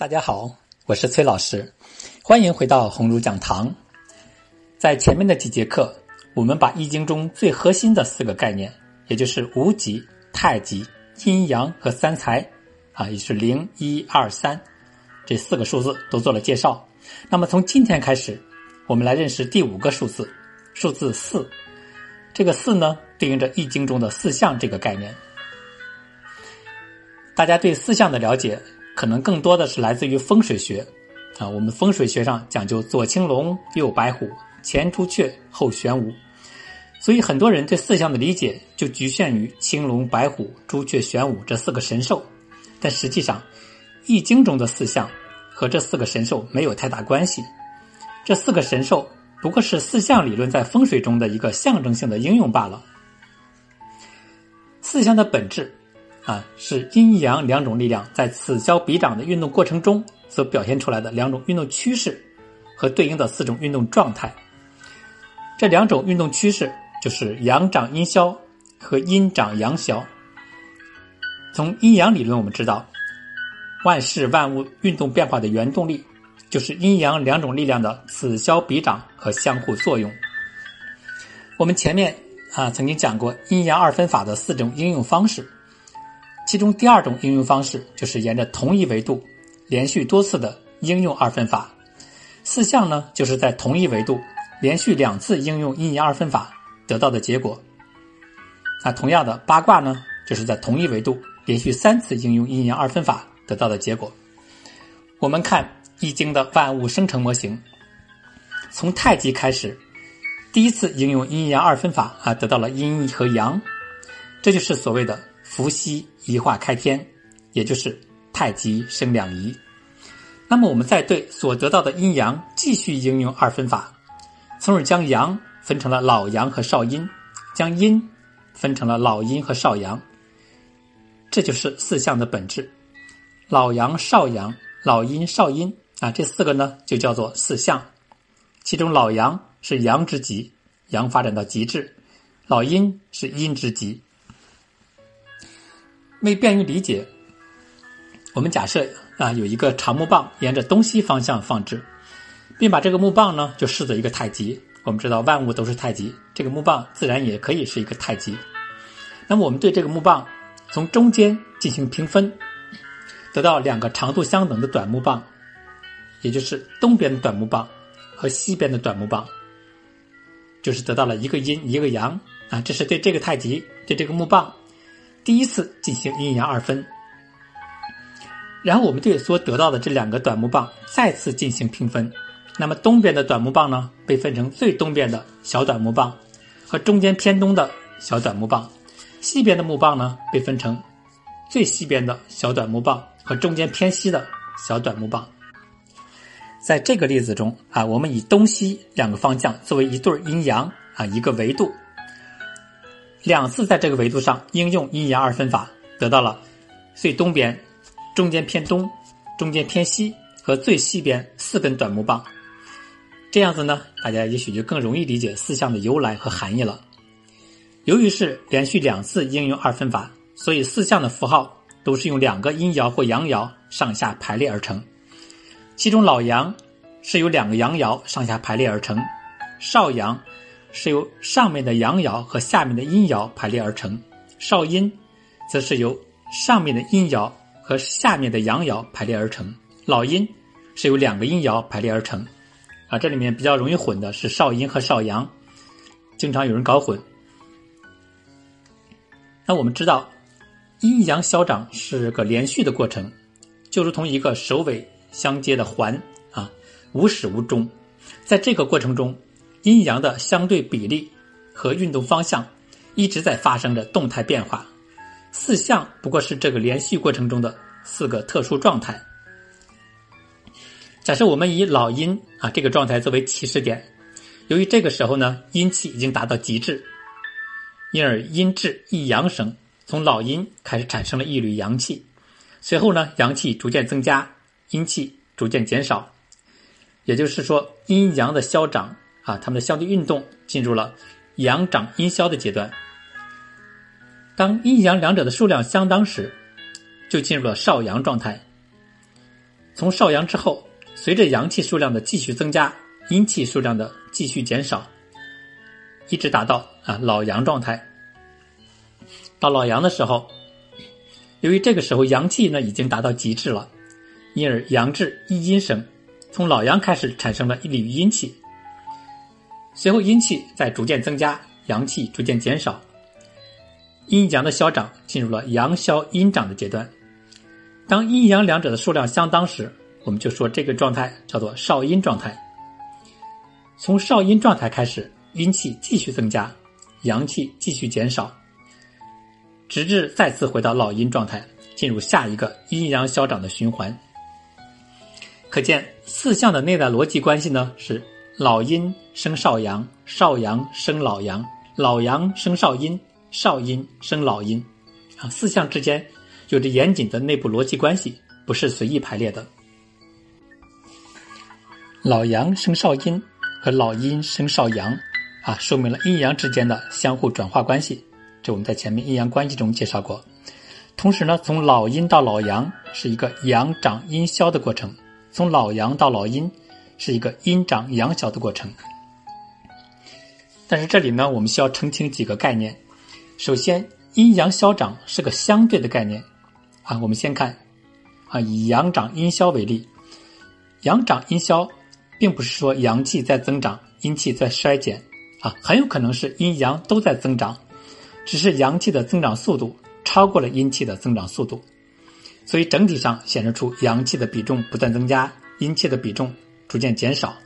大家好，我是崔老师，欢迎回到红儒讲堂。在前面的几节课，我们把《易经》中最核心的四个概念，也就是无极、太极、阴阳和三才，啊，也是零、一、二、三这四个数字都做了介绍。那么从今天开始，我们来认识第五个数字，数字四。这个四呢，对应着《易经》中的四象这个概念。大家对四象的了解。可能更多的是来自于风水学，啊，我们风水学上讲究左青龙，右白虎，前朱雀，后玄武，所以很多人对四象的理解就局限于青龙、白虎、朱雀、玄武这四个神兽，但实际上，《易经》中的四象和这四个神兽没有太大关系，这四个神兽不过是四象理论在风水中的一个象征性的应用罢了。四象的本质。啊，是阴阳两种力量在此消彼长的运动过程中所表现出来的两种运动趋势和对应的四种运动状态。这两种运动趋势就是阳长阴消和阴长阳消。从阴阳理论我们知道，万事万物运动变化的原动力就是阴阳两种力量的此消彼长和相互作用。我们前面啊曾经讲过阴阳二分法的四种应用方式。其中第二种应用方式就是沿着同一维度连续多次的应用二分法，四象呢就是在同一维度连续两次应用阴阳二分法得到的结果。那同样的八卦呢就是在同一维度连续三次应用阴阳二分法得到的结果。我们看《易经》的万物生成模型，从太极开始，第一次应用阴阳二分法啊得到了阴和阳，这就是所谓的伏羲。一化开天，也就是太极生两仪。那么我们再对所得到的阴阳继续应用二分法，从而将阳分成了老阳和少阴，将阴分成了老阴和少阳。这就是四象的本质：老阳、少阳、老阴、少阴啊，这四个呢就叫做四象。其中老阳是阳之极，阳发展到极致；老阴是阴之极。为便于理解，我们假设啊有一个长木棒沿着东西方向放置，并把这个木棒呢就视作一个太极。我们知道万物都是太极，这个木棒自然也可以是一个太极。那么我们对这个木棒从中间进行平分，得到两个长度相等的短木棒，也就是东边的短木棒和西边的短木棒，就是得到了一个阴一个阳啊。这是对这个太极对这个木棒。第一次进行阴阳二分，然后我们对所得到的这两个短木棒再次进行平分。那么东边的短木棒呢，被分成最东边的小短木棒和中间偏东的小短木棒；西边的木棒呢，被分成最西边的小短木棒和中间偏西的小短木棒。在这个例子中啊，我们以东西两个方向作为一对阴阳啊一个维度。两次在这个维度上应用阴阳二分法，得到了最东边、中间偏东、中间偏西和最西边四根短木棒。这样子呢，大家也许就更容易理解四象的由来和含义了。由于是连续两次应用二分法，所以四象的符号都是用两个阴爻或阳爻上下排列而成。其中老阳是由两个阳爻上下排列而成，少阳。是由上面的阳爻和下面的阴爻排列而成，少阴，则是由上面的阴爻和下面的阳爻排列而成，老阴是由两个阴爻排列而成。啊，这里面比较容易混的是少阴和少阳，经常有人搞混。那我们知道，阴阳消长是个连续的过程，就如同一个首尾相接的环啊，无始无终，在这个过程中。阴阳的相对比例和运动方向一直在发生着动态变化，四象不过是这个连续过程中的四个特殊状态。假设我们以老阴啊这个状态作为起始点，由于这个时候呢阴气已经达到极致，因而阴至一阳生，从老阴开始产生了一缕阳气，随后呢阳气逐渐增加，阴气逐渐减少，也就是说阴阳的消长。啊，它们的相对运动进入了阳长阴消的阶段。当阴阳两者的数量相当时，就进入了少阳状态。从少阳之后，随着阳气数量的继续增加，阴气数量的继续减少，一直达到啊老阳状态。到老阳的时候，由于这个时候阳气呢已经达到极致了，因而阳至一阴生，从老阳开始产生了一缕阴气。随后阴气在逐渐增加，阳气逐渐减少，阴阳的消长进入了阳消阴长的阶段。当阴阳两者的数量相当时，我们就说这个状态叫做少阴状态。从少阴状态开始，阴气继续增加，阳气继续减少。直至再次回到老阴状态，进入下一个阴阳消长的循环。可见四象的内在逻辑关系呢是：老阴生少阳，少阳生老阳，老阳生少阴，少阴生老阴。啊，四象之间有着严谨的内部逻辑关系，不是随意排列的。老阳生少阴和老阴生少阳，啊，说明了阴阳之间的相互转化关系。这我们在前面阴阳关系中介绍过，同时呢，从老阴到老阳是一个阳长阴消的过程，从老阳到老阴是一个阴长阳消的过程。但是这里呢，我们需要澄清几个概念。首先，阴阳消长是个相对的概念啊。我们先看啊，以阳长阴消为例，阳长阴消，并不是说阳气在增长，阴气在衰减啊，很有可能是阴阳都在增长。只是阳气的增长速度超过了阴气的增长速度，所以整体上显示出阳气的比重不断增加，阴气的比重逐渐减少，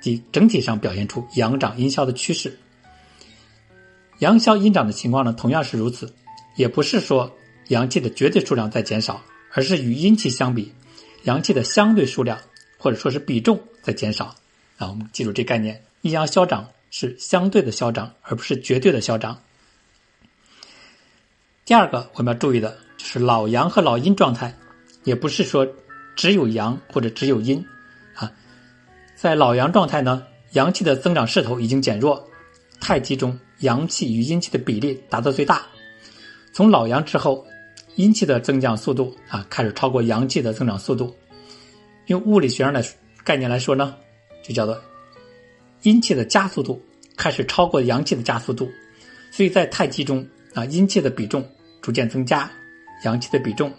即整体上表现出阳长阴消的趋势。阳消阴长的情况呢，同样是如此，也不是说阳气的绝对数量在减少，而是与阴气相比，阳气的相对数量或者说是比重在减少。啊，我们记住这概念：阴阳消长是相对的消长，而不是绝对的消长。第二个我们要注意的就是老阳和老阴状态，也不是说只有阳或者只有阴，在老阳状态呢，阳气的增长势头已经减弱，太极中阳气与阴气的比例达到最大。从老阳之后，阴气的增长速度啊开始超过阳气的增长速度。用物理学上的概念来说呢，就叫做阴气的加速度开始超过阳气的加速度，所以在太极中啊，阴气的比重。逐渐增加，阳气的比重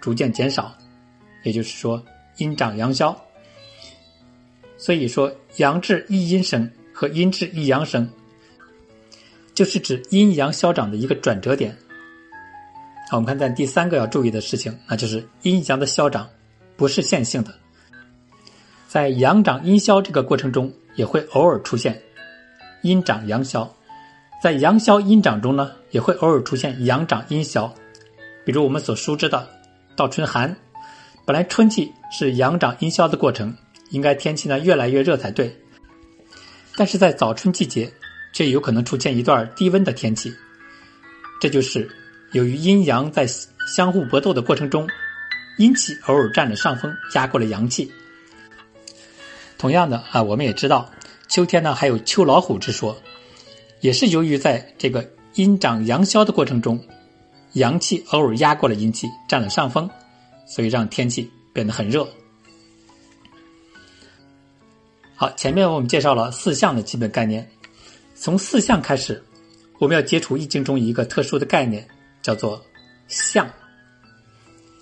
逐渐减少，也就是说阴长阳消。所以说阳至一阴生和阴至一阳生，就是指阴阳消长的一个转折点。好，我们看在第三个要注意的事情，那就是阴阳的消长不是线性的，在阳长阴消这个过程中，也会偶尔出现阴长阳消。在阳消阴长中呢，也会偶尔出现阳长阴消，比如我们所熟知的倒春寒。本来春季是阳长阴消的过程，应该天气呢越来越热才对。但是在早春季节，却有可能出现一段低温的天气。这就是由于阴阳在相互搏斗的过程中，阴气偶尔占了上风，压过了阳气。同样的啊，我们也知道秋天呢还有秋老虎之说。也是由于在这个阴长阳消的过程中，阳气偶尔压过了阴气，占了上风，所以让天气变得很热。好，前面我们介绍了四象的基本概念，从四象开始，我们要接触易经中一个特殊的概念，叫做象。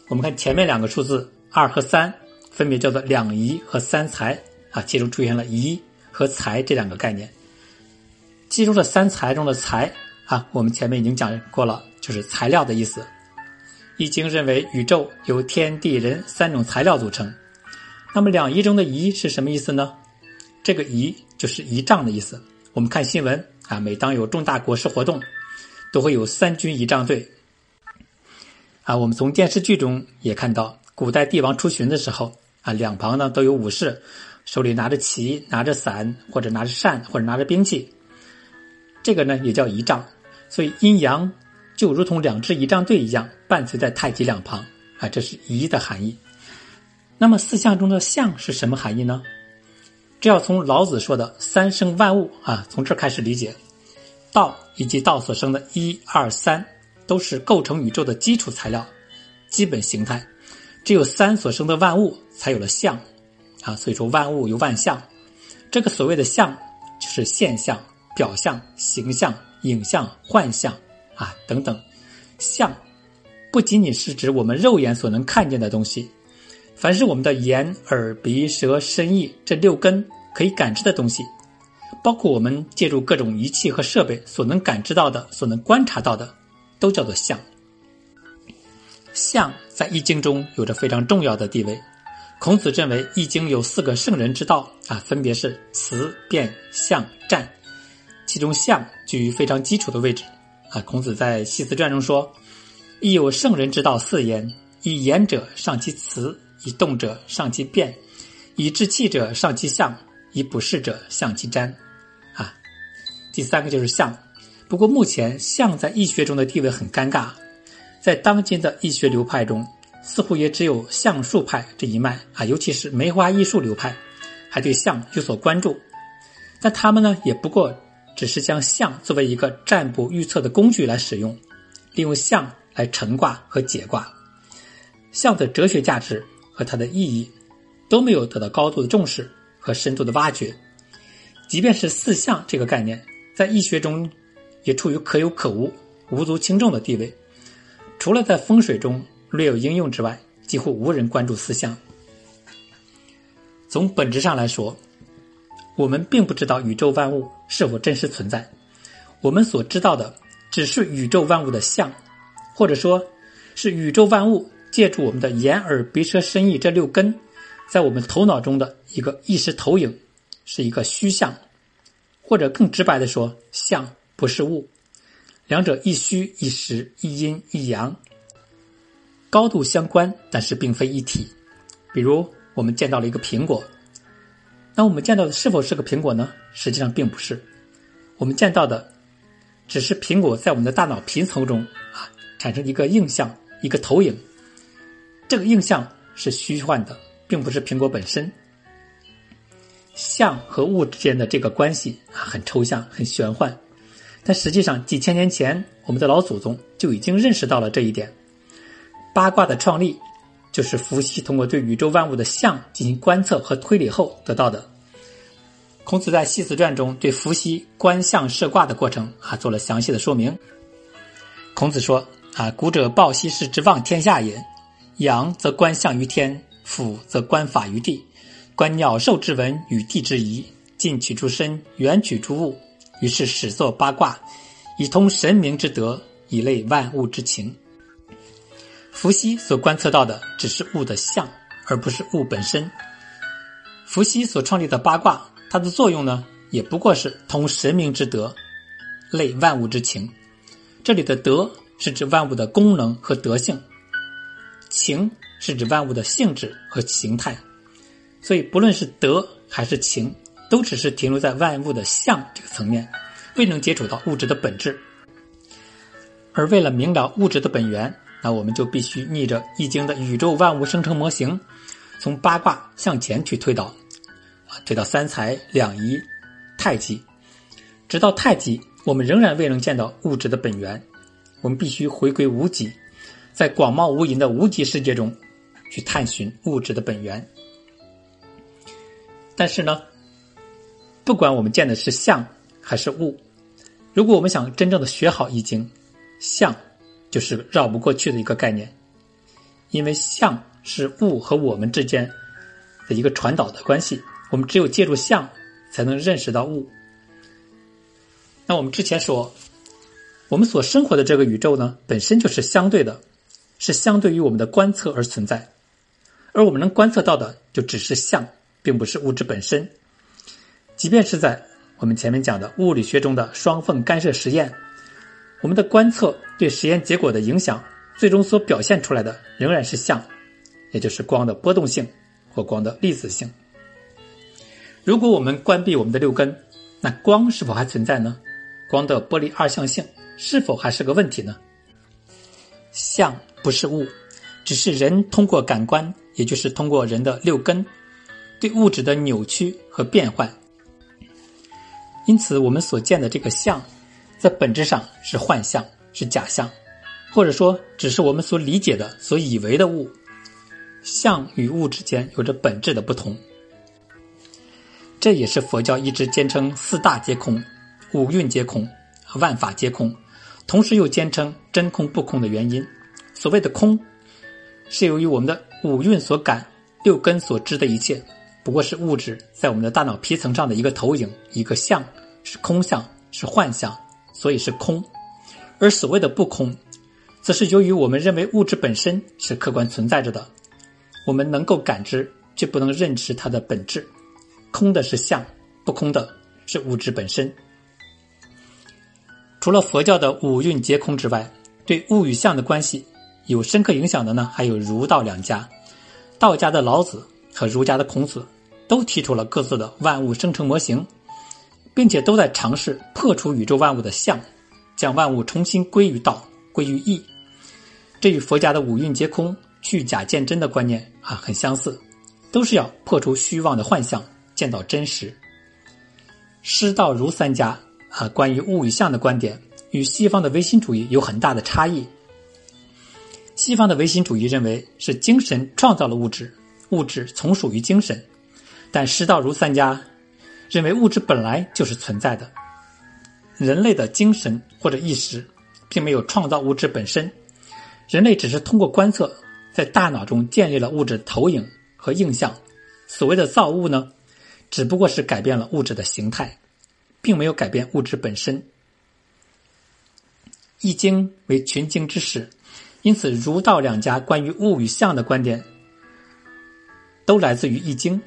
我们看前面两个数字二和三，分别叫做两仪和三才啊，其中出现了仪和才这两个概念。其中的三才中的才啊，我们前面已经讲过了，就是材料的意思。易经认为宇宙由天地人三种材料组成。那么两仪中的仪是什么意思呢？这个仪就是仪仗的意思。我们看新闻啊，每当有重大国事活动，都会有三军仪仗队。啊，我们从电视剧中也看到，古代帝王出巡的时候啊，两旁呢都有武士，手里拿着旗、拿着伞，或者拿着扇，或者拿着兵器。这个呢也叫仪仗，所以阴阳就如同两支仪仗队一样，伴随在太极两旁啊，这是仪的含义。那么四象中的象是什么含义呢？这要从老子说的“三生万物”啊，从这开始理解。道以及道所生的一二三，都是构成宇宙的基础材料、基本形态。只有三所生的万物才有了相，啊，所以说万物有万象。这个所谓的相，就是现象、表象、形象、影像、幻象啊等等。相不仅仅是指我们肉眼所能看见的东西，凡是我们的眼、耳、鼻、舌、身、意这六根可以感知的东西，包括我们借助各种仪器和设备所能感知到的、所能观察到的，都叫做相。相在《易经》中有着非常重要的地位。孔子认为《易经》有四个圣人之道啊，分别是辞、变、象、战，其中象居于非常基础的位置啊。孔子在《系辞传》中说：“亦有圣人之道四言：以言者上其辞，以动者上其变，以治气者上其象，以卜筮者象其占。”啊，第三个就是象。不过目前象在易学中的地位很尴尬。在当今的易学流派中，似乎也只有相术派这一脉啊，尤其是梅花易数流派，还对相有所关注。但他们呢，也不过只是将相作为一个占卜预测的工具来使用，利用相来成卦和解卦。相的哲学价值和它的意义都没有得到高度的重视和深度的挖掘。即便是四象这个概念，在易学中也处于可有可无、无足轻重的地位。除了在风水中略有应用之外，几乎无人关注四象。从本质上来说，我们并不知道宇宙万物是否真实存在。我们所知道的只是宇宙万物的相，或者说，是宇宙万物借助我们的眼、耳、鼻、舌、身、意这六根，在我们头脑中的一个意识投影，是一个虚像。或者更直白的说，像不是物。两者一虚一实，一阴一阳，高度相关，但是并非一体。比如，我们见到了一个苹果，那我们见到的是否是个苹果呢？实际上并不是。我们见到的只是苹果在我们的大脑皮层中啊产生一个印象，一个投影。这个印象是虚幻的，并不是苹果本身。相和物之间的这个关系啊，很抽象，很玄幻。但实际上，几千年前，我们的老祖宗就已经认识到了这一点。八卦的创立，就是伏羲通过对宇宙万物的象进行观测和推理后得到的。孔子在《系辞传》中对伏羲观象设卦的过程啊做了详细的说明。孔子说：“啊，古者抱羲氏之望天下也，阳则观象于天，俯则观法于地，观鸟兽之文与地之宜，近取诸身，远取诸物。”于是始作八卦，以通神明之德，以类万物之情。伏羲所观测到的只是物的象，而不是物本身。伏羲所创立的八卦，它的作用呢，也不过是通神明之德，类万物之情。这里的德是指万物的功能和德性，情是指万物的性质和形态。所以，不论是德还是情。都只是停留在万物的相这个层面，未能接触到物质的本质。而为了明了物质的本源，那我们就必须逆着《易经》的宇宙万物生成模型，从八卦向前去推导，啊，推到三才、两仪、太极，直到太极，我们仍然未能见到物质的本源。我们必须回归无极，在广袤无垠的无极世界中，去探寻物质的本源。但是呢？不管我们见的是相还是物，如果我们想真正的学好易经，相就是绕不过去的一个概念，因为相是物和我们之间的一个传导的关系，我们只有借助相才能认识到物。那我们之前说，我们所生活的这个宇宙呢，本身就是相对的，是相对于我们的观测而存在，而我们能观测到的就只是像，并不是物质本身。即便是在我们前面讲的物理学中的双缝干涉实验，我们的观测对实验结果的影响，最终所表现出来的仍然是像，也就是光的波动性或光的粒子性。如果我们关闭我们的六根，那光是否还存在呢？光的波粒二象性是否还是个问题呢？像不是物，只是人通过感官，也就是通过人的六根，对物质的扭曲和变换。因此，我们所见的这个相，在本质上是幻象，是假象，或者说，只是我们所理解的、所以为的物。相与物之间有着本质的不同。这也是佛教一直坚称四大皆空、五蕴皆空、万法皆空，同时又坚称真空不空的原因。所谓的空，是由于我们的五蕴所感、六根所知的一切，不过是物质在我们的大脑皮层上的一个投影、一个相，是空相，是幻象，所以是空。而所谓的不空，则是由于我们认为物质本身是客观存在着的，我们能够感知，却不能认识它的本质。空的是相，不空的是物质本身。除了佛教的五蕴皆空之外，对物与相的关系有深刻影响的呢，还有儒道两家。道家的老子和儒家的孔子都提出了各自的万物生成模型，并且都在尝试破除宇宙万物的相，将万物重新归于道，归于义。这与佛家的五蕴皆空、去假见真的观念啊很相似，都是要破除虚妄的幻象。见到真实，师道儒三家啊，关于物与相的观点与西方的唯心主义有很大的差异。西方的唯心主义认为是精神创造了物质，物质从属于精神，但师道儒三家认为物质本来就是存在的，人类的精神或者意识并没有创造物质本身，人类只是通过观测在大脑中建立了物质投影和印象。所谓的造物呢？只不过是改变了物质的形态，并没有改变物质本身。《易经》为群经之始，因此儒道两家关于物与相的观点都来自于《易经》。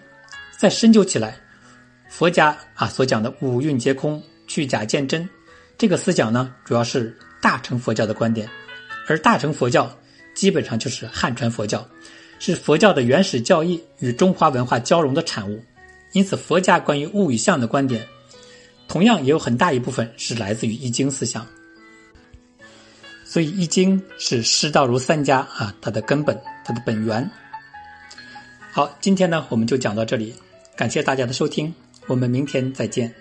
再深究起来，佛家啊所讲的五蕴皆空、去假见真，这个思想呢，主要是大乘佛教的观点，而大乘佛教基本上就是汉传佛教，是佛教的原始教义与中华文化交融的产物。因此，佛家关于物与相的观点，同样也有很大一部分是来自于《易经》思想。所以，《易经》是师道儒三家啊，它的根本，它的本源。好，今天呢，我们就讲到这里，感谢大家的收听，我们明天再见。